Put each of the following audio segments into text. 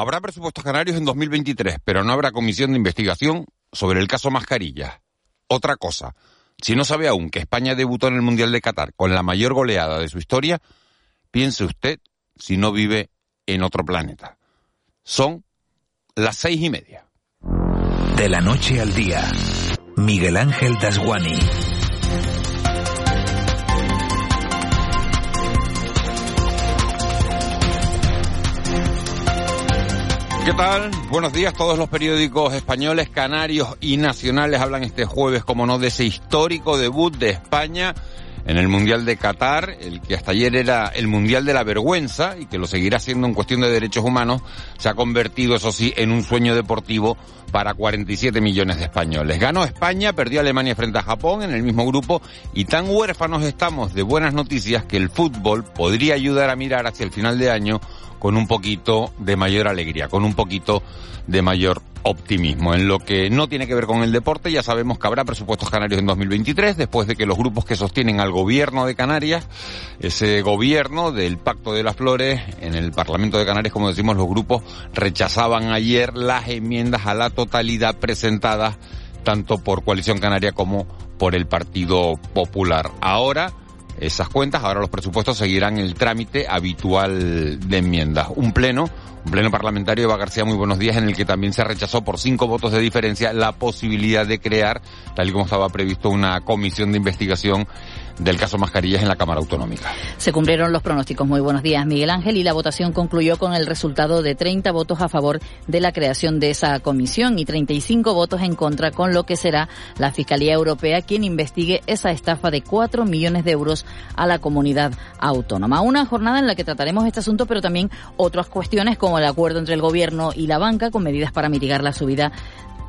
Habrá presupuestos canarios en 2023, pero no habrá comisión de investigación sobre el caso Mascarilla. Otra cosa, si no sabe aún que España debutó en el Mundial de Qatar con la mayor goleada de su historia, piense usted si no vive en otro planeta. Son las seis y media. De la noche al día, Miguel Ángel Dasguani. ¿Qué tal? Buenos días. Todos los periódicos españoles, canarios y nacionales hablan este jueves, como no, de ese histórico debut de España en el Mundial de Qatar, el que hasta ayer era el Mundial de la Vergüenza y que lo seguirá siendo en cuestión de derechos humanos, se ha convertido, eso sí, en un sueño deportivo para 47 millones de españoles. Ganó España, perdió Alemania frente a Japón en el mismo grupo y tan huérfanos estamos de buenas noticias que el fútbol podría ayudar a mirar hacia el final de año con un poquito de mayor alegría, con un poquito de mayor optimismo. En lo que no tiene que ver con el deporte, ya sabemos que habrá presupuestos canarios en 2023, después de que los grupos que sostienen al gobierno de Canarias, ese gobierno del Pacto de las Flores, en el Parlamento de Canarias, como decimos, los grupos rechazaban ayer las enmiendas a la totalidad presentadas tanto por Coalición Canaria como por el Partido Popular. Ahora, esas cuentas. Ahora los presupuestos seguirán el trámite habitual de enmiendas. Un pleno, un pleno parlamentario, Eva García, muy buenos días, en el que también se rechazó por cinco votos de diferencia la posibilidad de crear, tal y como estaba previsto, una comisión de investigación del caso Mascarillas en la Cámara Autonómica. Se cumplieron los pronósticos. Muy buenos días, Miguel Ángel. Y la votación concluyó con el resultado de 30 votos a favor de la creación de esa comisión y 35 votos en contra, con lo que será la Fiscalía Europea quien investigue esa estafa de 4 millones de euros a la comunidad autónoma. Una jornada en la que trataremos este asunto, pero también otras cuestiones como el acuerdo entre el Gobierno y la banca con medidas para mitigar la subida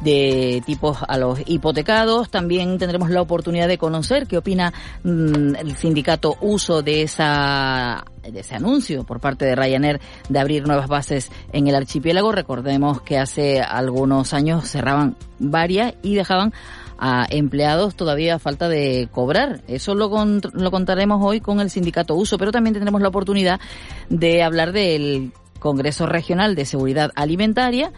de tipos a los hipotecados. También tendremos la oportunidad de conocer qué opina mm, el sindicato Uso de esa de ese anuncio por parte de Ryanair de abrir nuevas bases en el archipiélago. Recordemos que hace algunos años cerraban varias y dejaban a empleados todavía a falta de cobrar. Eso lo, lo contaremos hoy con el sindicato Uso, pero también tendremos la oportunidad de hablar del Congreso Regional de Seguridad Alimentaria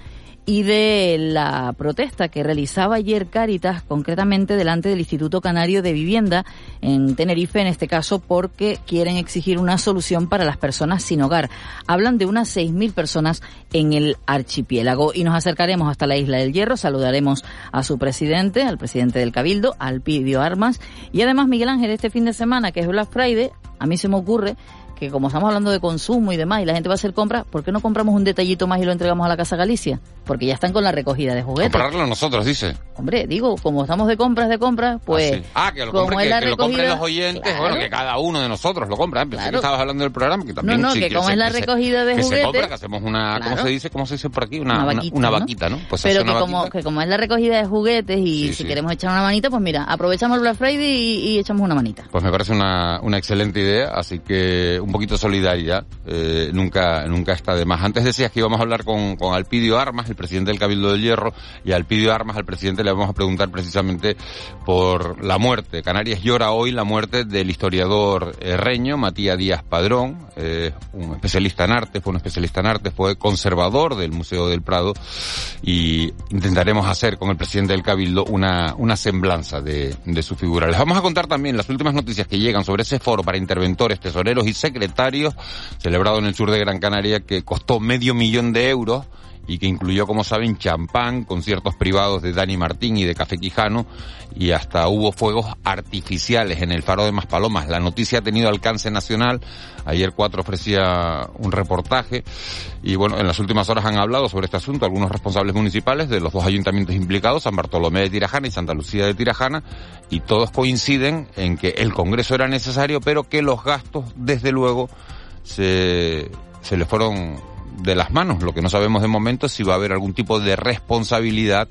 y de la protesta que realizaba ayer Cáritas, concretamente delante del Instituto Canario de Vivienda en Tenerife, en este caso porque quieren exigir una solución para las personas sin hogar. Hablan de unas 6.000 personas en el archipiélago. Y nos acercaremos hasta la isla del Hierro, saludaremos a su presidente, al presidente del Cabildo, Alpidio Armas, y además Miguel Ángel, este fin de semana que es Black Friday, a mí se me ocurre que como estamos hablando de consumo y demás y la gente va a hacer compras, ¿por qué no compramos un detallito más y lo entregamos a la Casa Galicia? Porque ya están con la recogida de juguetes. Comprarlo nosotros, dice. Hombre, digo, como estamos de compras de compras, pues... Ah, que, lo, compre, que, lo compren los oyentes, bueno, que cada uno de nosotros lo compra. Pensé que estabas hablando del programa, que también... No, no, que como es la recogida de juguetes... Que se compra, que hacemos una... ¿Cómo se dice? ¿Cómo se dice por aquí? Una, una vaquita, ¿no? Pues Pero que como, que como es la recogida de juguetes y si queremos echar una manita, pues mira, aprovechamos el Black Friday y, y echamos una manita. Pues me parece una, una excelente idea, así que un poquito solidaria eh, nunca, nunca está de más. Antes decías que íbamos a hablar con, con Alpidio Armas, el presidente del Cabildo del Hierro, y a Alpidio Armas, al presidente, le vamos a preguntar precisamente por la muerte. Canarias llora hoy la muerte del historiador reño, Matías Díaz Padrón, eh, un especialista en arte, fue un especialista en arte, fue conservador del Museo del Prado, y intentaremos hacer con el presidente del Cabildo una, una semblanza de, de su figura. Les vamos a contar también las últimas noticias que llegan sobre ese foro para interventores, tesoreros y secretarios celebrado en el sur de Gran Canaria, que costó medio millón de euros y que incluyó, como saben, champán, conciertos privados de Dani Martín y de Café Quijano, y hasta hubo fuegos artificiales en el faro de Maspalomas. La noticia ha tenido alcance nacional. Ayer Cuatro ofrecía un reportaje, y bueno, en las últimas horas han hablado sobre este asunto algunos responsables municipales de los dos ayuntamientos implicados, San Bartolomé de Tirajana y Santa Lucía de Tirajana, y todos coinciden en que el Congreso era necesario, pero que los gastos, desde luego, se, se le fueron de las manos. Lo que no sabemos de momento es si va a haber algún tipo de responsabilidad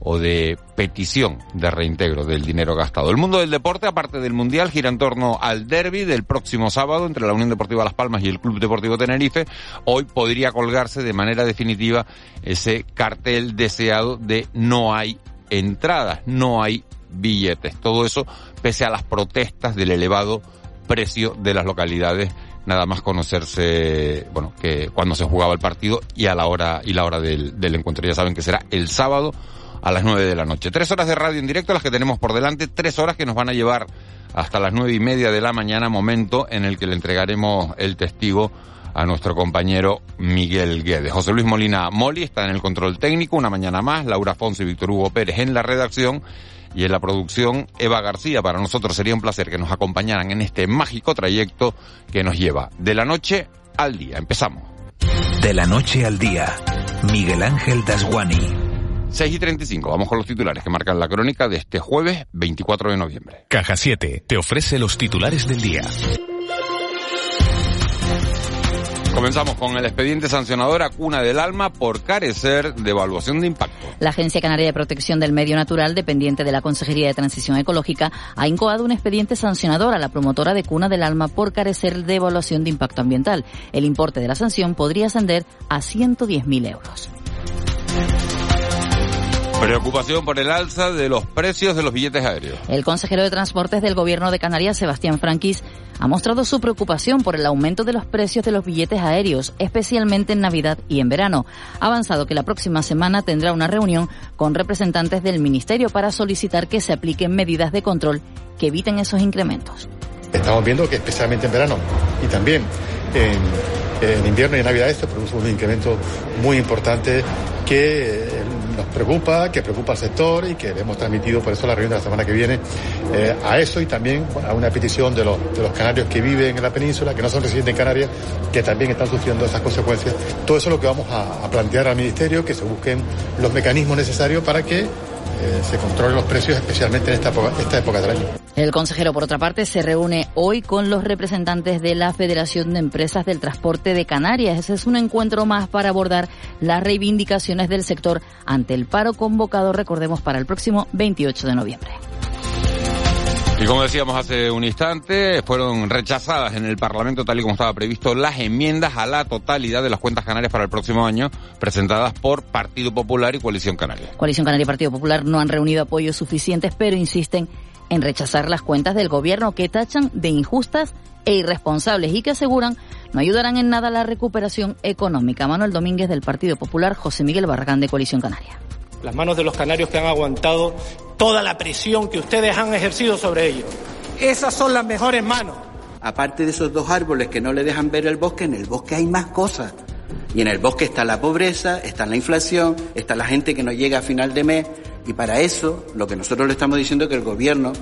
o de petición de reintegro del dinero gastado. El mundo del deporte, aparte del Mundial, gira en torno al derby del próximo sábado entre la Unión Deportiva Las Palmas y el Club Deportivo Tenerife. Hoy podría colgarse de manera definitiva ese cartel deseado de no hay entradas, no hay billetes. Todo eso pese a las protestas del elevado precio de las localidades nada más conocerse, bueno, que cuando se jugaba el partido y a la hora y la hora del, encuentro. Ya saben que será el sábado a las nueve de la noche. Tres horas de radio en directo las que tenemos por delante, tres horas que nos van a llevar hasta las nueve y media de la mañana, momento en el que le entregaremos el testigo a nuestro compañero Miguel Guedes. José Luis Molina Moli está en el control técnico, una mañana más, Laura Fonso y Víctor Hugo Pérez en la redacción y en la producción Eva García. Para nosotros sería un placer que nos acompañaran en este mágico trayecto que nos lleva de la noche al día. Empezamos. De la noche al día, Miguel Ángel Dasguani. 6 y 35. Vamos con los titulares que marcan la crónica de este jueves 24 de noviembre. Caja 7 te ofrece los titulares del día. Comenzamos con el expediente sancionador a Cuna del Alma por carecer de evaluación de impacto. La Agencia Canaria de Protección del Medio Natural, dependiente de la Consejería de Transición Ecológica, ha incoado un expediente sancionador a la promotora de Cuna del Alma por carecer de evaluación de impacto ambiental. El importe de la sanción podría ascender a 110.000 euros. Preocupación por el alza de los precios de los billetes aéreos. El consejero de Transportes del Gobierno de Canarias, Sebastián Franquis, ha mostrado su preocupación por el aumento de los precios de los billetes aéreos, especialmente en Navidad y en verano. Ha avanzado que la próxima semana tendrá una reunión con representantes del Ministerio para solicitar que se apliquen medidas de control que eviten esos incrementos. Estamos viendo que especialmente en verano y también en, en invierno y en Navidad esto produce un incremento muy importante que nos preocupa, que preocupa al sector y que le hemos transmitido por eso la reunión de la semana que viene eh, a eso y también a una petición de los, canarios que viven en la península, que no son residentes en Canarias, que también están sufriendo esas consecuencias. Todo eso es lo que vamos a plantear al Ministerio, que se busquen los mecanismos necesarios para que eh, se controlen los precios, especialmente en esta esta época del año. El consejero, por otra parte, se reúne hoy con los representantes de la Federación de Empresas del Transporte de Canarias. Ese es un encuentro más para abordar las reivindicaciones del sector ante el paro convocado, recordemos, para el próximo 28 de noviembre. Y como decíamos hace un instante, fueron rechazadas en el Parlamento, tal y como estaba previsto, las enmiendas a la totalidad de las cuentas canarias para el próximo año, presentadas por Partido Popular y Coalición Canaria. Coalición Canaria y Partido Popular no han reunido apoyos suficientes, pero insisten en rechazar las cuentas del gobierno que tachan de injustas e irresponsables y que aseguran no ayudarán en nada a la recuperación económica. Manuel Domínguez del Partido Popular, José Miguel Barragán de Coalición Canaria. Las manos de los canarios que han aguantado toda la presión que ustedes han ejercido sobre ellos. Esas son las mejores manos. Aparte de esos dos árboles que no le dejan ver el bosque, en el bosque hay más cosas. Y en el bosque está la pobreza, está la inflación, está la gente que no llega a final de mes. Y para eso, lo que nosotros le estamos diciendo es que el gobierno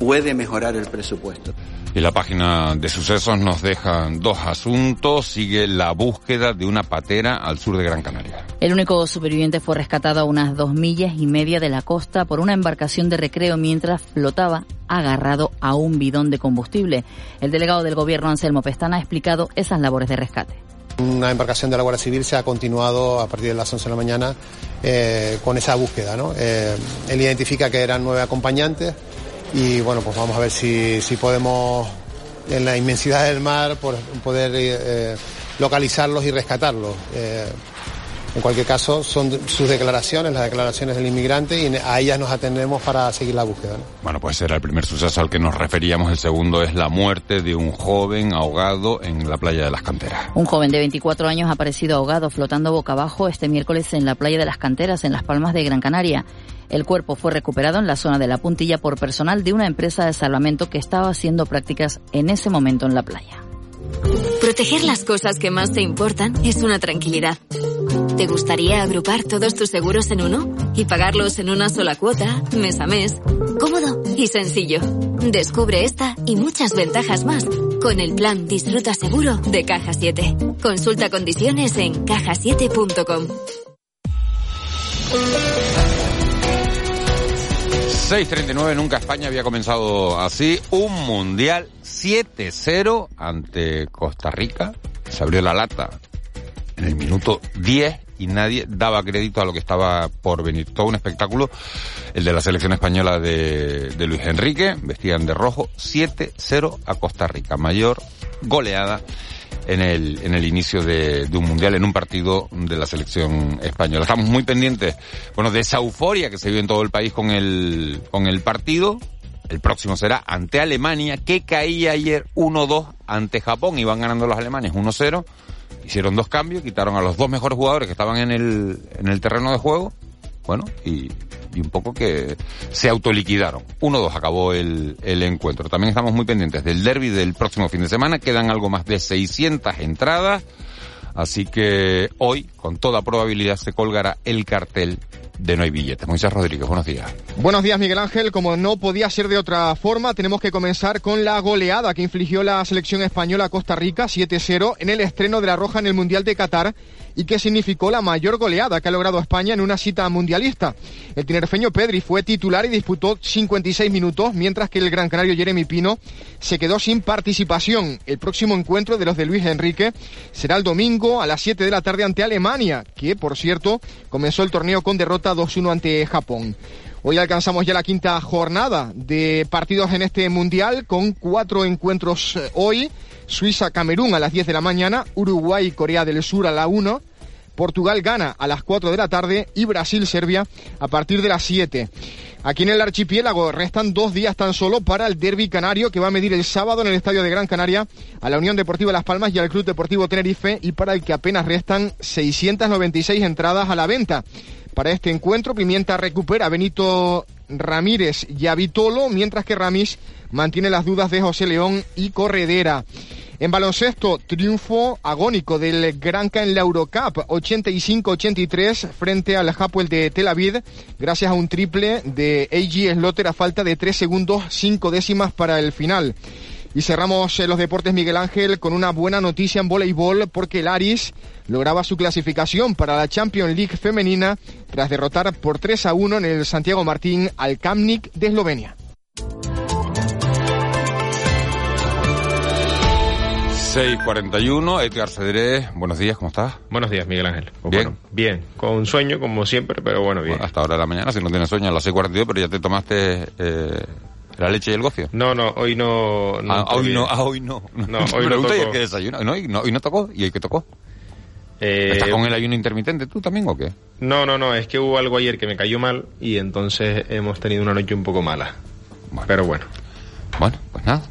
puede mejorar el presupuesto. Y la página de sucesos nos deja dos asuntos. Sigue la búsqueda de una patera al sur de Gran Canaria. El único superviviente fue rescatado a unas dos millas y media de la costa por una embarcación de recreo mientras flotaba agarrado a un bidón de combustible. El delegado del gobierno, Anselmo Pestana, ha explicado esas labores de rescate. Una embarcación de la Guardia Civil se ha continuado a partir de las 11 de la mañana eh, con esa búsqueda. ¿no? Eh, él identifica que eran nueve acompañantes y bueno, pues vamos a ver si, si podemos en la inmensidad del mar por, poder eh, localizarlos y rescatarlos. Eh, en cualquier caso, son sus declaraciones, las declaraciones del inmigrante, y a ellas nos atendemos para seguir la búsqueda. ¿no? Bueno, pues era el primer suceso al que nos referíamos. El segundo es la muerte de un joven ahogado en la playa de las Canteras. Un joven de 24 años ha aparecido ahogado flotando boca abajo este miércoles en la playa de las Canteras, en Las Palmas de Gran Canaria. El cuerpo fue recuperado en la zona de la puntilla por personal de una empresa de salvamento que estaba haciendo prácticas en ese momento en la playa. Proteger las cosas que más te importan es una tranquilidad. ¿Te gustaría agrupar todos tus seguros en uno y pagarlos en una sola cuota, mes a mes? Cómodo y sencillo. Descubre esta y muchas ventajas más con el plan Disfruta Seguro de Caja 7. Consulta condiciones en cajasiete.com. 6.39, nunca España había comenzado así. Un mundial 7-0 ante Costa Rica. Se abrió la lata en el minuto 10 y nadie daba crédito a lo que estaba por venir. Todo un espectáculo, el de la selección española de, Luis Enrique, vestían de rojo, 7-0 a Costa Rica, mayor goleada en el, en el inicio de, de, un mundial, en un partido de la selección española. Estamos muy pendientes, bueno, de esa euforia que se vive en todo el país con el, con el partido. El próximo será ante Alemania, que caía ayer 1-2 ante Japón. Iban ganando los alemanes 1-0. Hicieron dos cambios, quitaron a los dos mejores jugadores que estaban en el, en el terreno de juego. Bueno, y, un poco que se autoliquidaron. 1-2 acabó el, el encuentro. También estamos muy pendientes del derby del próximo fin de semana. Quedan algo más de 600 entradas. Así que hoy, con toda probabilidad, se colgará el cartel de No hay billetes. Moisés Rodríguez, buenos días. Buenos días, Miguel Ángel. Como no podía ser de otra forma, tenemos que comenzar con la goleada que infligió la selección española a Costa Rica 7-0 en el estreno de la Roja en el Mundial de Qatar y que significó la mayor goleada que ha logrado España en una cita mundialista. El tinerfeño Pedri fue titular y disputó 56 minutos, mientras que el gran canario Jeremy Pino se quedó sin participación. El próximo encuentro de los de Luis Enrique será el domingo a las 7 de la tarde ante Alemania, que por cierto comenzó el torneo con derrota 2-1 ante Japón. Hoy alcanzamos ya la quinta jornada de partidos en este mundial con cuatro encuentros hoy. Suiza-Camerún a las 10 de la mañana, Uruguay-Corea del Sur a la 1, Portugal gana a las 4 de la tarde y Brasil-Serbia a partir de las 7. Aquí en el archipiélago restan dos días tan solo para el derby canario que va a medir el sábado en el estadio de Gran Canaria a la Unión Deportiva Las Palmas y al Club Deportivo Tenerife y para el que apenas restan 696 entradas a la venta. Para este encuentro, Pimienta recupera a Benito Ramírez y a Vitolo, mientras que Ramis mantiene las dudas de José León y Corredera. En baloncesto, triunfo agónico del Granca en la Eurocup, 85-83 frente al Hapoel de Tel Aviv, gracias a un triple de A.G. Slotter a falta de 3 segundos 5 décimas para el final. Y cerramos los deportes Miguel Ángel con una buena noticia en voleibol porque el Aris lograba su clasificación para la Champions League femenina tras derrotar por 3 a 1 en el Santiago Martín al Kamnik de Eslovenia. 6.41, Edgar Cedrés, buenos días, ¿cómo estás? Buenos días, Miguel Ángel. Pues ¿Bien? Bueno, bien, con sueño como siempre, pero bueno, bien. Bueno, hasta ahora de la mañana, si no tienes sueño, a las 6.42, pero ya te tomaste eh, la leche y el gofio. No, no, hoy no... no ah, hoy no, ah, hoy no. No, hoy Pregunta no y el que desayuna. No, hoy no, hoy no tocó, ¿y el que tocó? Eh, ¿Estás con el ayuno intermitente tú también o qué? No, no, no, es que hubo algo ayer que me cayó mal y entonces hemos tenido una noche un poco mala. Bueno. Pero bueno. Bueno, pues nada.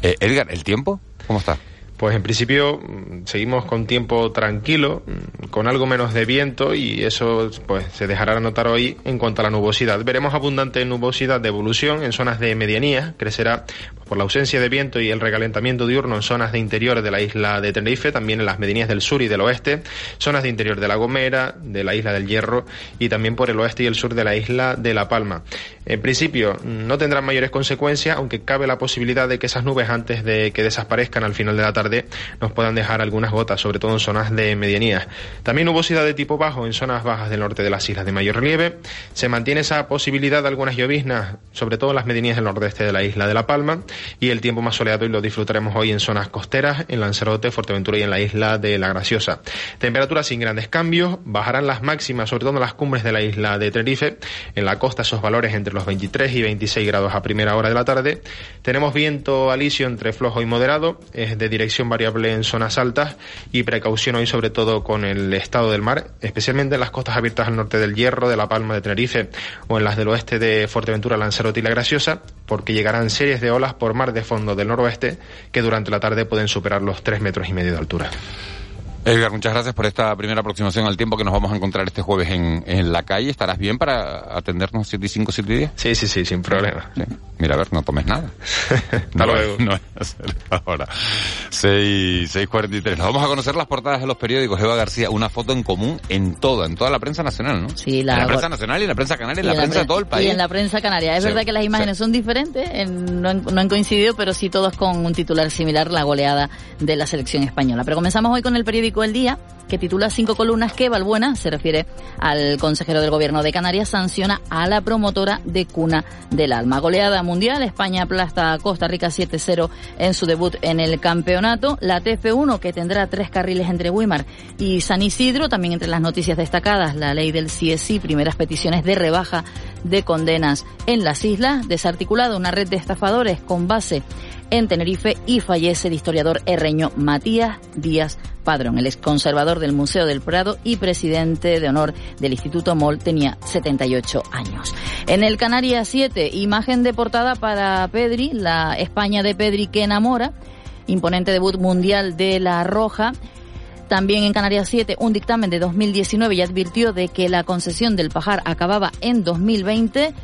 Eh, Edgar, ¿el tiempo? ¿Cómo está? Pues en principio mm, seguimos con tiempo tranquilo, mm, con algo menos de viento y eso pues se dejará notar hoy en cuanto a la nubosidad. Veremos abundante nubosidad de evolución en zonas de medianía, crecerá por la ausencia de viento y el recalentamiento diurno en zonas de interior de la isla de Tenerife, también en las medianías del sur y del oeste, zonas de interior de La Gomera, de la isla del Hierro y también por el oeste y el sur de la isla de La Palma. En principio mm, no tendrán mayores consecuencias, aunque cabe la posibilidad de que esas nubes antes de que desaparezcan al final de la tarde nos puedan dejar algunas gotas, sobre todo en zonas de medianías. También nubosidad de tipo bajo en zonas bajas del norte de las islas de mayor relieve. Se mantiene esa posibilidad de algunas lloviznas, sobre todo en las medianías del nordeste de la isla de La Palma, y el tiempo más soleado y lo disfrutaremos hoy en zonas costeras, en Lanzarote, Fuerteventura y en la isla de La Graciosa. Temperaturas sin grandes cambios, bajarán las máximas, sobre todo en las cumbres de la isla de Tenerife. En la costa esos valores entre los 23 y 26 grados a primera hora de la tarde. Tenemos viento alisio entre flojo y moderado, es de dirección variable en zonas altas y precaución hoy sobre todo con el estado del mar, especialmente en las costas abiertas al norte del Hierro, de La Palma de Tenerife o en las del oeste de Fuerteventura, Lanzarote y La Graciosa, porque llegarán series de olas por mar de fondo del noroeste que durante la tarde pueden superar los 3 metros y medio de altura. Edgar, muchas gracias por esta primera aproximación al tiempo que nos vamos a encontrar este jueves en, en la calle. ¿Estarás bien para atendernos 7 y 5, 7 y 10? Sí, sí, sí, sin problema. Sí. Mira, a ver, no tomes nada. Hasta no, luego. No es hacer ahora. 6, 6.43. Nos vamos a conocer las portadas de los periódicos. Eva García, una foto en común en toda, en toda la prensa nacional, ¿no? Sí, la, en la prensa nacional y en la prensa canaria, en la prensa de todo el país. Y en la prensa canaria. Es Sí, verdad que las imágenes sí. son diferentes, en- no, han, no han coincidido, pero sí todos con un titular similar, la goleada de la selección española. Pero comenzamos hoy con el periódico El Día, que titula cinco columnas que Balbuena, se refiere al consejero del gobierno de Canarias, sanciona a la promotora de Cuna del Alma. Goleada mundial, España aplasta a Costa Rica 7-0 en su debut en el campeonato. La TF1, que tendrá tres carriles entre Wimar y San Isidro, también entre las noticias destacadas, la ley del CSI, primeras peticiones de rebaja de condenas en las islas, desarticulada una red de estafadores con base en Tenerife y fallece el historiador herreño Matías Díaz Padrón, el exconservador del Museo del Prado y presidente de honor del Instituto MOL, tenía 78 años. En el Canarias 7, imagen de portada para Pedri, la España de Pedri que enamora, imponente debut mundial de La Roja. También en Canarias 7, un dictamen de 2019 ya advirtió de que la concesión del Pajar acababa en 2020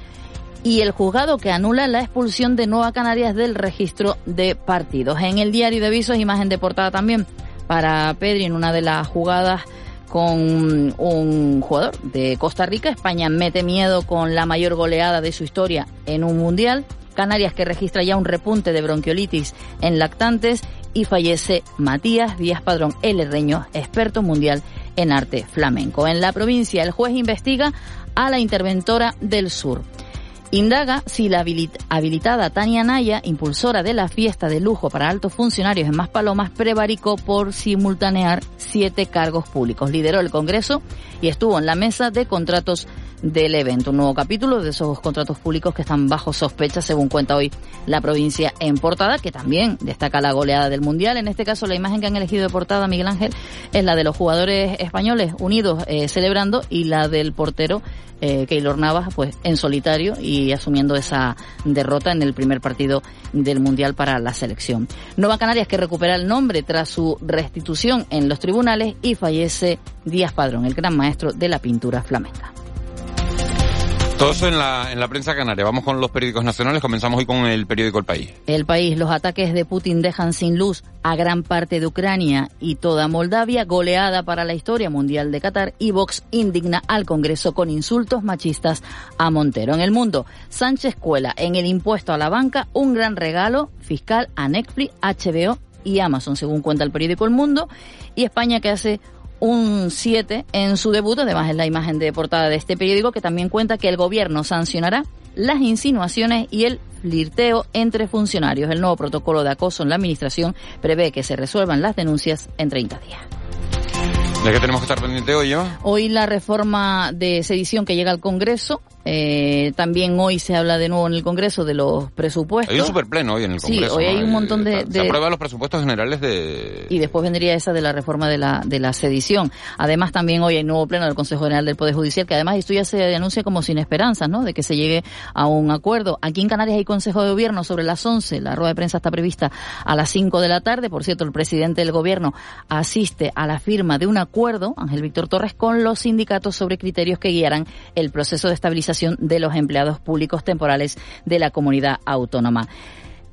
y el juzgado que anula la expulsión de Nueva Canarias del registro de partidos. En el diario de avisos, imagen de portada también para Pedri en una de las jugadas con un jugador de Costa Rica. España mete miedo con la mayor goleada de su historia en un mundial. Canarias que registra ya un repunte de bronquiolitis en lactantes y fallece Matías Díaz Padrón, el herreño, experto mundial en arte flamenco. En la provincia, el juez investiga a la interventora del sur. Indaga si la habilitada Tania Naya, impulsora de la fiesta de lujo para altos funcionarios en Maspalomas, prevaricó por simultanear siete cargos públicos. Lideró el Congreso y estuvo en la mesa de contratos del evento. Un nuevo capítulo de esos contratos públicos que están bajo sospecha, según cuenta hoy la provincia en portada, que también destaca la goleada del Mundial. En este caso, la imagen que han elegido de portada, Miguel Ángel, es la de los jugadores españoles unidos eh, celebrando y la del portero eh, Keylor Navas, pues en solitario y asumiendo esa derrota en el primer partido del Mundial para la selección. Nueva Canarias que recupera el nombre tras su restitución en los tribunales y fallece Díaz Padrón, el gran maestro de la pintura flamenca. Todo eso en la, en la prensa canaria. Vamos con los periódicos nacionales. Comenzamos hoy con el periódico El País. El País. Los ataques de Putin dejan sin luz a gran parte de Ucrania y toda Moldavia, goleada para la historia mundial de Qatar y Vox indigna al Congreso con insultos machistas a Montero. En el mundo, Sánchez cuela en el impuesto a la banca un gran regalo fiscal a Netflix, HBO y Amazon, según cuenta el periódico El Mundo, y España que hace un 7 en su debut, además es la imagen de portada de este periódico que también cuenta que el gobierno sancionará las insinuaciones y el flirteo entre funcionarios. El nuevo protocolo de acoso en la administración prevé que se resuelvan las denuncias en 30 días. ¿De qué tenemos que estar pendiente hoy, yo? Hoy la reforma de sedición que llega al Congreso eh, también hoy se habla de nuevo en el Congreso de los presupuestos. Hay un superpleno hoy en el Congreso. Sí, hoy hay un montón de, Se aprueban los presupuestos generales de... Y después vendría esa de la reforma de la, de la sedición. Además también hoy hay nuevo pleno del Consejo General del Poder Judicial, que además esto ya se anuncia como sin esperanzas, ¿no? De que se llegue a un acuerdo. Aquí en Canarias hay Consejo de Gobierno sobre las 11. La rueda de prensa está prevista a las 5 de la tarde. Por cierto, el presidente del Gobierno asiste a la firma de un acuerdo, Ángel Víctor Torres, con los sindicatos sobre criterios que guiarán el proceso de estabilización de los empleados públicos temporales de la comunidad autónoma.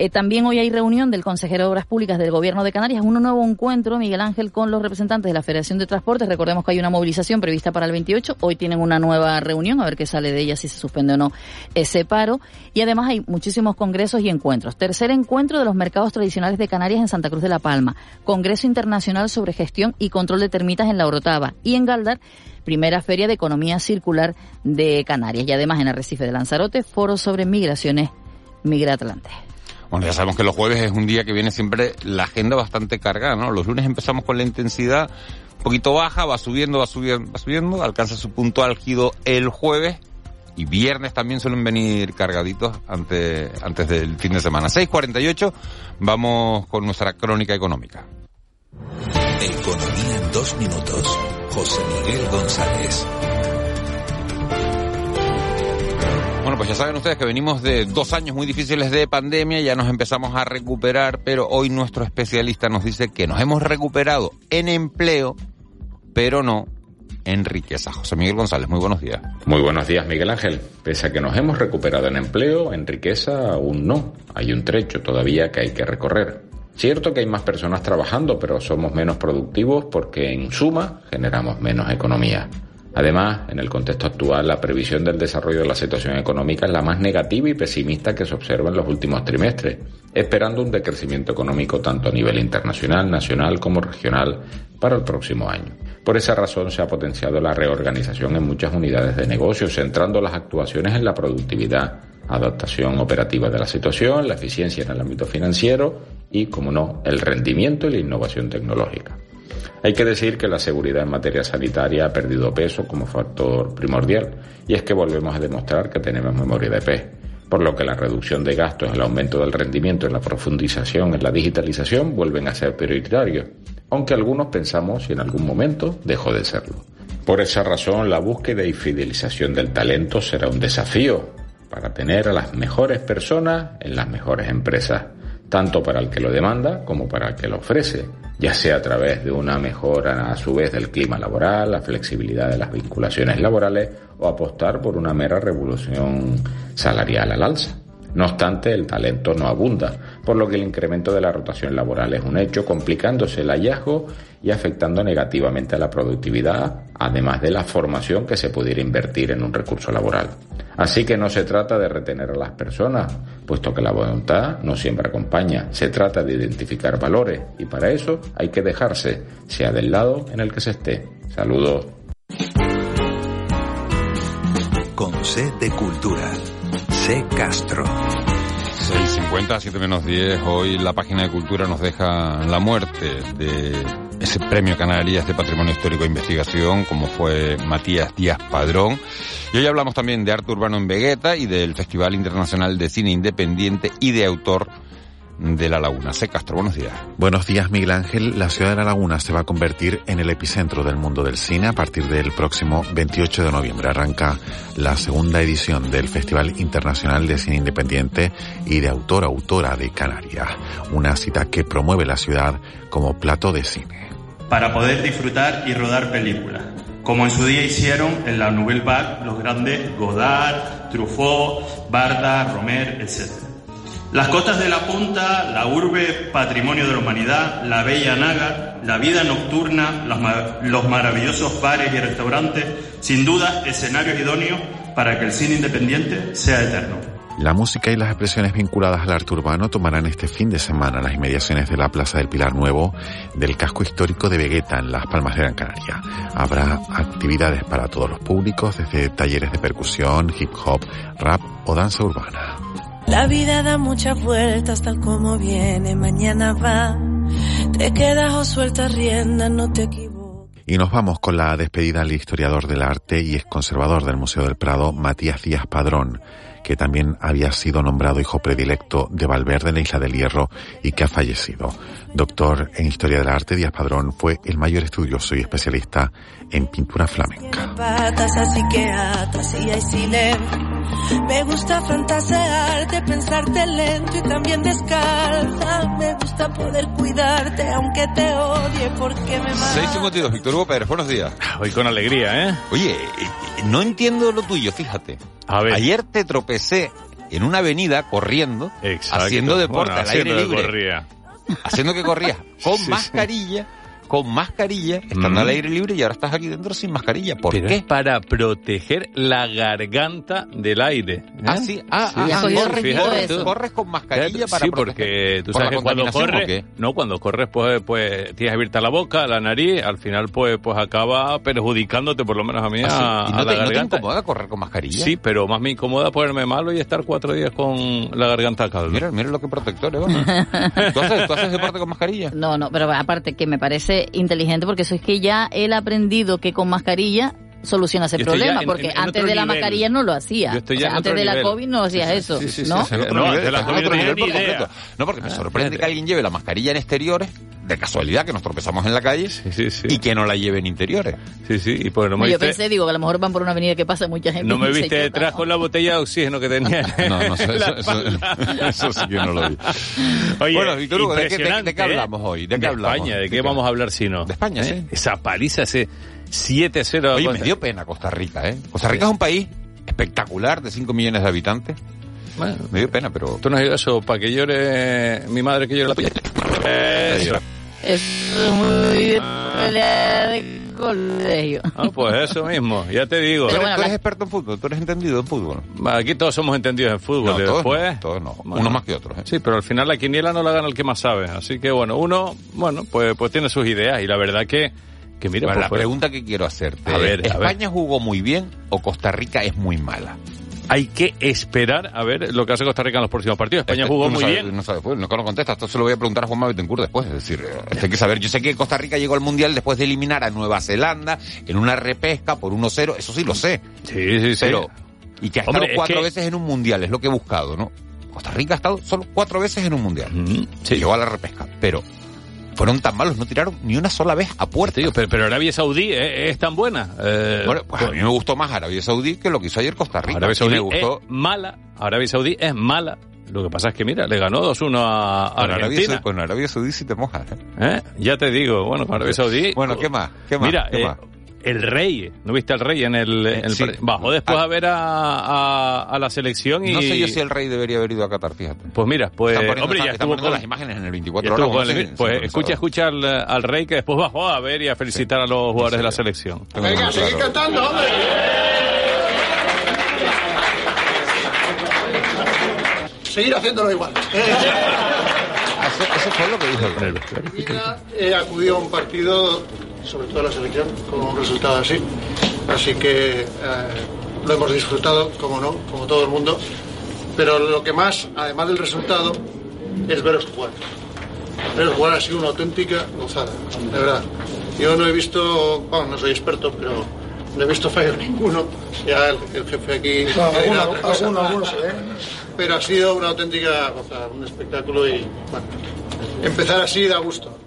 Eh, también hoy hay reunión del consejero de Obras Públicas del Gobierno de Canarias, un nuevo encuentro, Miguel Ángel, con los representantes de la Federación de Transportes. Recordemos que hay una movilización prevista para el 28. Hoy tienen una nueva reunión, a ver qué sale de ella, si se suspende o no ese paro. Y además hay muchísimos congresos y encuentros. Tercer encuentro de los mercados tradicionales de Canarias en Santa Cruz de la Palma. Congreso Internacional sobre Gestión y Control de Termitas en La Orotava. Y en Galdar, primera feria de economía circular de Canarias. Y además en Arrecife de Lanzarote, foro sobre migraciones Migratlante. Bueno, ya sabemos que los jueves es un día que viene siempre la agenda bastante cargada, ¿no? Los lunes empezamos con la intensidad un poquito baja, va subiendo, va subiendo, va subiendo, alcanza su punto álgido el jueves y viernes también suelen venir cargaditos antes, antes del fin de semana. 6.48, vamos con nuestra crónica económica. Economía en dos minutos. José Miguel González. Pues ya saben ustedes que venimos de dos años muy difíciles de pandemia, ya nos empezamos a recuperar, pero hoy nuestro especialista nos dice que nos hemos recuperado en empleo, pero no en riqueza. José Miguel González, muy buenos días. Muy buenos días, Miguel Ángel. Pese a que nos hemos recuperado en empleo, en riqueza aún no. Hay un trecho todavía que hay que recorrer. Cierto que hay más personas trabajando, pero somos menos productivos porque en suma generamos menos economía. Además, en el contexto actual, la previsión del desarrollo de la situación económica es la más negativa y pesimista que se observa en los últimos trimestres, esperando un decrecimiento económico tanto a nivel internacional, nacional como regional para el próximo año. Por esa razón se ha potenciado la reorganización en muchas unidades de negocio, centrando las actuaciones en la productividad, adaptación operativa de la situación, la eficiencia en el ámbito financiero y, como no, el rendimiento y la innovación tecnológica. Hay que decir que la seguridad en materia sanitaria ha perdido peso como factor primordial y es que volvemos a demostrar que tenemos memoria de pez, por lo que la reducción de gastos, el aumento del rendimiento y la profundización en la digitalización vuelven a ser prioritarios, aunque algunos pensamos si en algún momento dejó de serlo. Por esa razón, la búsqueda y fidelización del talento será un desafío para tener a las mejores personas en las mejores empresas, tanto para el que lo demanda como para el que lo ofrece, ya sea a través de una mejora a su vez del clima laboral, la flexibilidad de las vinculaciones laborales o apostar por una mera revolución salarial al alza. No obstante, el talento no abunda, por lo que el incremento de la rotación laboral es un hecho, complicándose el hallazgo y afectando negativamente a la productividad, además de la formación que se pudiera invertir en un recurso laboral. Así que no se trata de retener a las personas, puesto que la voluntad no siempre acompaña. Se trata de identificar valores y para eso hay que dejarse, sea del lado en el que se esté. Saludos. Con C de Cultura. C Castro. 6.50, 7 menos 10. Hoy la página de Cultura nos deja la muerte de ese premio Canarias de Patrimonio Histórico e Investigación, como fue Matías Díaz Padrón. Y hoy hablamos también de arte urbano en Vegueta y del Festival Internacional de Cine Independiente y de Autor de La Laguna. C. Castro, buenos días. Buenos días, Miguel Ángel. La ciudad de La Laguna se va a convertir en el epicentro del mundo del cine a partir del próximo 28 de noviembre. Arranca la segunda edición del Festival Internacional de Cine Independiente y de Autor-Autora de Canarias. Una cita que promueve la ciudad como plato de cine. Para poder disfrutar y rodar películas como en su día hicieron en la Nouvelle Vague los grandes Godard, Truffaut, Barda, Romer, etc. Las costas de la punta, la urbe patrimonio de la humanidad, la bella Naga, la vida nocturna, los, maravillosos bares y restaurantes, sin duda escenarios idóneos para que el cine independiente sea eterno. La música y las expresiones vinculadas al arte urbano tomarán este fin de semana las inmediaciones de la Plaza del Pilar Nuevo del casco histórico de Vegueta en Las Palmas de Gran Canaria. Habrá actividades para todos los públicos, desde talleres de percusión, hip hop, rap o danza urbana. La vida da muchas vueltas tal como viene, mañana va. Te quedas o sueltas rienda, no te equivoques. Y nos vamos con la despedida al historiador del arte y ex conservador del Museo del Prado, Matías Díaz Padrón que también había sido nombrado hijo predilecto de Valverde en la Isla del Hierro y que ha fallecido. Doctor en Historia del Arte, Díaz Padrón fue el mayor estudioso y especialista en pintura flamenca. Me gusta fantasearte, pensarte lento y también descalza. Me gusta poder cuidarte aunque te odie porque me mata. 652, Víctor Hugo Pérez, buenos días. Hoy con alegría, ¿eh? Oye, no entiendo lo tuyo, fíjate. A ver. Ayer te tropecé en una avenida corriendo, Exacto. haciendo deporte Bueno, al aire haciendo que libre. corría. Haciendo que corrías con Sí, sí. Con mascarilla, estando Mm. al aire libre y ahora estás aquí dentro sin mascarilla. ¿Por Pero qué? es para proteger la garganta del aire. ¿eh? Ah, sí. Ah, ah, ah, sí, corres, corres, con mascarilla para Sí, proteger. porque tú ¿Por sabes que cuando corres, no, cuando corres pues, pues tienes abierta la boca, la nariz, al final pues, pues acaba perjudicándote, por lo menos a mí, Ah, sí. a, ¿Y no a te- la no te garganta. incomoda correr con mascarilla? Sí, pero más me incomoda ponerme malo y estar cuatro días con la garganta calda. Mira, mira lo que protector es. ¿no? ¿Tú, haces, ¿Tú haces deporte con mascarilla? No, no, pero aparte que me parece inteligente porque eso es que ya él ha aprendido que con mascarilla soluciona ese problema, en- porque en- en antes de la nivel. mascarilla no lo hacía. O sea, antes de la nivel. COVID no hacías eso, Sí, sí, sí, ¿no? de la COVID porque me Ah, sorprende que alguien lleve la mascarilla en exteriores, de casualidad que nos tropezamos en la calle, y que no la lleve en interiores. Sí, sí, y pues no me Yo viste, pensé, digo, que a lo mejor van por una avenida que pasa mucha gente. no me viste detrás con la botella de oxígeno que tenía. No, no, eso, eso, eso- espalda. eso sí que no lo vi. Oye, bueno, Víctor Hugo, ¿de qué, de- de ¿eh? hablamos hoy? ¿De qué hablamos? España, ¿de qué vamos a hablar si no? De España, sí. Esa paliza, ese 7-0. Oye, me dio pena Costa Rica, ¿eh? Costa Rica es un país espectacular de 5 millones de habitantes. Bueno, Me dio pena, pero... tú no has ido a eso para que llore mi madre que llore la tuya. Eso. Es muy de colegio. Ah, pues eso mismo, ya te digo. ¿Tú, eres, tú eres experto en fútbol, tú eres entendido en fútbol. Aquí todos somos entendidos en fútbol. No, y todos después, no, todos no. Bueno. Unos más que otros. ¿eh? Sí, pero al final la quiniela no la gana el que más sabe. Así que bueno, uno, bueno, pues, pues tiene sus ideas y la verdad que, que mira, Bueno, pues la pregunta que quiero hacerte A ver, es, a ver. ¿España jugó muy bien o Costa Rica es muy mala? Hay que esperar a ver lo que hace Costa Rica en los próximos partidos. España Este, jugó no muy bien. No sabes, pues, no no contesta. Esto se lo voy a preguntar a Juan Betancourt después. Es decir, eh, hay que saber. Yo sé que Costa Rica llegó al Mundial después de eliminar a Nueva Zelanda en una repesca por 1-0. Eso sí lo sé. Sí, sí, sí. Pero, y que ha Hombre, estado es cuatro que- veces en un Mundial, es lo que he buscado, ¿no? Costa Rica ha estado solo cuatro veces en un Mundial. sí. Llegó a la repesca. Pero fueron tan malos, no tiraron ni una sola vez a puerta. Tío, pero, pero Arabia Saudí es, es tan buena. Eh, Bueno, pues a mí me gustó más Arabia Saudí que lo que hizo ayer Costa Rica. Arabia Saudí me gustó. es mala. Arabia Saudí es mala. Lo que pasa es que, mira, le ganó 2-1 a, a Con Arabia, Argentina. Con Arabia Saudí sí te mojas. ¿eh? ¿Eh? Ya te digo, bueno, con Arabia Saudí. Bueno, ¿qué más? ¿Qué más? Mira, ¿Qué eh, más? El rey, ¿no viste al rey en el, en el sí. par- Bajó después a ver a, a, a la selección y. No sé yo si el rey debería haber ido a Qatar, fíjate. Pues mira, pues. Poniendo, hombre, ya están estuvo poniendo con. las imágenes en el ya 24 estuvo horas. con el- sí, pues sí, escucha, escucha al, al rey que después bajó a ver y a felicitar a los jugadores de la selección. Venga, seguid cantando, hombre. Seguir haciéndolo igual. Eso, eso fue lo que dijo el rey. He acudido a un partido, sobre todo la selección, con un resultado así. Así que eh, lo hemos disfrutado, como no, como todo el mundo. Pero lo que más, además del resultado, es veros jugar. Veros jugar ha sido una auténtica gozada, de verdad. Yo no he visto, bueno, no soy experto, pero no he visto fallo ninguno. Ya el, el jefe aquí... No, alguno- alguno- alguno. Pero ha sido una auténtica gozada, un espectáculo y, bueno, empezar así da gusto.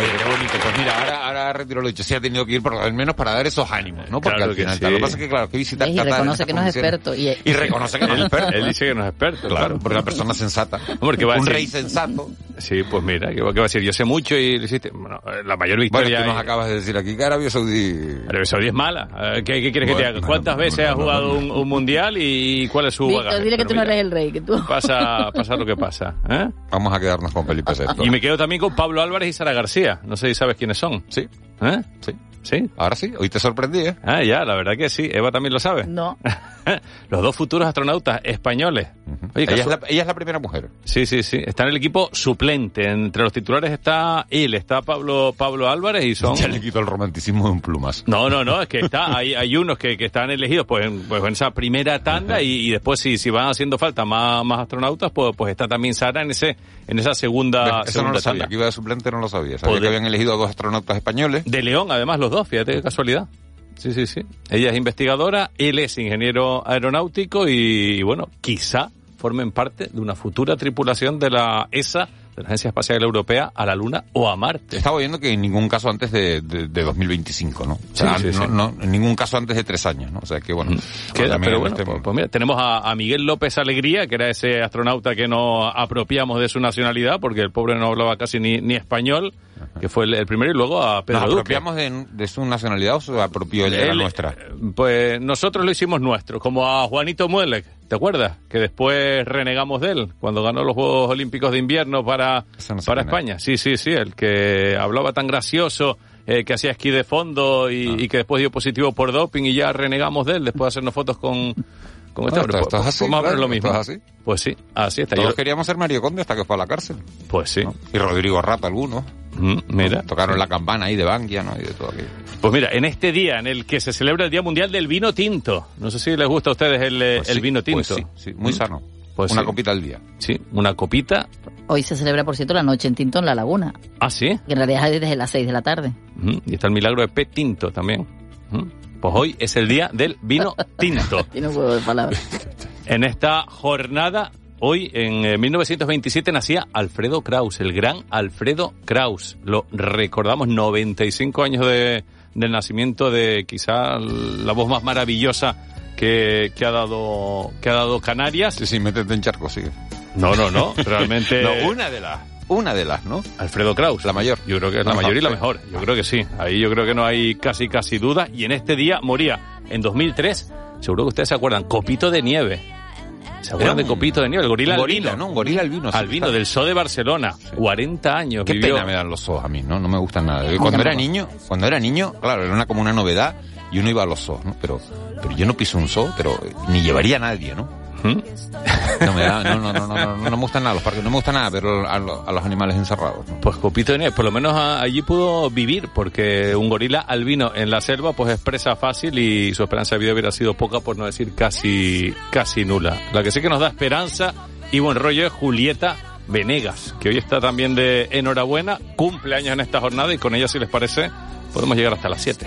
Oye, qué bonito. Pues mira, ahora, ahora retiro lo dicho. Sí ha tenido que ir por lo menos para dar esos ánimos, ¿no? Porque Claro al que final, sí. tal. lo que pasa es que, claro, que visitar Y reconoce que no es experto. Y, Y reconoce que no es Él, experto. él dice que no es experto. Claro, porque una persona sensata. Hombre, ¿qué va a un decir? rey sensato. Sí, pues mira, ¿qué, va qué va a decir? Yo sé mucho y le hiciste. Bueno, la mayor Bueno, victoria. tú nos acabas de decir aquí que Arabia Saudí... Arabia Saudí es mala. ¿Qué, qué quieres que te Bueno, haga? ¿Cuántas no, veces no, ha no, jugado no, un, un mundial y cuál es su Víctor, bagaje? dile que Pero tú no eres el rey, que tú... Pasa, pasa lo que pasa. ¿eh? Vamos a quedarnos con Felipe VI. Y me quedo también con Pablo Álvarez y Sara García. No sé si sabes quiénes son. Sí, ¿Eh? sí. ¿Sí? Ahora sí, hoy te sorprendí, ¿eh? Ah, ya, la verdad que sí. Eva también lo sabe. No. Los dos futuros astronautas españoles. Oye, ella, es la, ella es la primera mujer. Sí, sí, sí. Está en el equipo suplente. Entre los titulares está él, está Pablo Pablo Álvarez y son... Ya le quito el romanticismo de un plumas. No, no, no, es que está, hay, hay unos que, que están elegidos pues en, pues en esa primera tanda y, y después si, si van haciendo falta más, más astronautas, pues, pues está también Sara en ese, en esa segunda, Eso no lo sabía. tanda. Que iba de suplente no lo sabía. Sabía Poder- que habían elegido a dos astronautas españoles. De León, además, los dos, fíjate qué casualidad. Sí, sí, sí. Ella es investigadora, él es ingeniero aeronáutico y, bueno, quizá formen parte de una futura tripulación de la ESA, de la Agencia Espacial Europea, a la Luna o a Marte. Estaba oyendo que en ningún caso antes de, de, de 2025, ¿no? O sea, Sí, sí, no, sí. no, en ningún caso antes de tres años, ¿no? O sea que bueno. Queda, también pero en bueno, este- pues, pues mira, tenemos a, a Miguel López Alegría, que era ese astronauta que nos apropiamos de su nacionalidad, porque el pobre no hablaba casi ni, ni español, que fue el, el primero, y luego a Pedro ¿Nos apropiamos de, de su nacionalidad o se apropió él de la nuestra? Pues nosotros lo hicimos nuestro, como a Juanito Muelec, ¿te acuerdas? Que después renegamos de él, cuando ganó los Juegos Olímpicos de Invierno para, no para es. España. Sí, sí, sí, el que hablaba tan gracioso, eh, que hacía esquí de fondo y, Ah. y que después dio positivo por doping y ya renegamos de él, después de hacernos fotos con... este hombre. es Pues- pues lo mismo. así. Pues sí, así está. Todos Yo- queríamos ser Mario Conde hasta que fue a la cárcel. pues sí. ¿no? Y Rodrigo Rato algunos. Mm, mira. Tocaron la campana ahí de Bankia, ¿no? Y de todo aquello. Pues mira, en este día en el que se celebra el Día Mundial del Vino Tinto, no sé si les gusta a ustedes el, eh, Pues el sí, vino tinto. pues sí, sí, muy Mm. sano. Pues Una sí. copita al día. Sí, una copita. Hoy se celebra, por cierto, la noche en Tinto en La Laguna, Ah, sí. que en realidad es desde las 6 de la tarde. Ujú, Y está el milagro de P. Tinto también. Pues hoy es el día del vino tinto. Tiene un juego de palabras. En esta jornada, hoy en eh, 1927 nacía Alfredo Kraus, el gran Alfredo Kraus. Lo recordamos, 95 años de, del nacimiento de quizá la voz más maravillosa que, que ha dado que ha dado Canarias. Sí, sí, métete en charco, sigue. No, no, no, realmente No, una de las. Una de las, ¿no? Alfredo Kraus. La mayor. Yo creo que es la mayor y la sí. mejor. Yo creo que sí. Ahí yo creo que no hay casi casi duda. Y en este día moría en 2003, seguro que ustedes se acuerdan, Copito de Nieve. ¿Se acuerdan de Copito de Nieve? El gorila gorila, albino. ¿no? Un gorila albino. sí. Albino, del Zoo de Barcelona. 40 años Qué vivió. pena me dan los zoos a mí, ¿no? No me gustan nada. Cuando era niño, cuando era niño, claro, era una, como una novedad y uno iba a los zoos, ¿no? Pero, pero yo no piso un zoo, pero ni llevaría a nadie, ¿no? ¿Mm? No me da, no, no, no, no, no, me gustan nada los parques, no me gusta nada ver a, los- a los animales encerrados. Pues Copito Nieve, por lo menos allí pudo vivir, porque un gorila albino en la selva pues es presa fácil y su esperanza de vida hubiera sido poca, por no decir casi, casi nula. La que sí que nos da esperanza y buen rollo es Julieta Venegas, que hoy está también de enhorabuena, cumple años en esta jornada y con ella, si les parece, podemos llegar hasta las 7.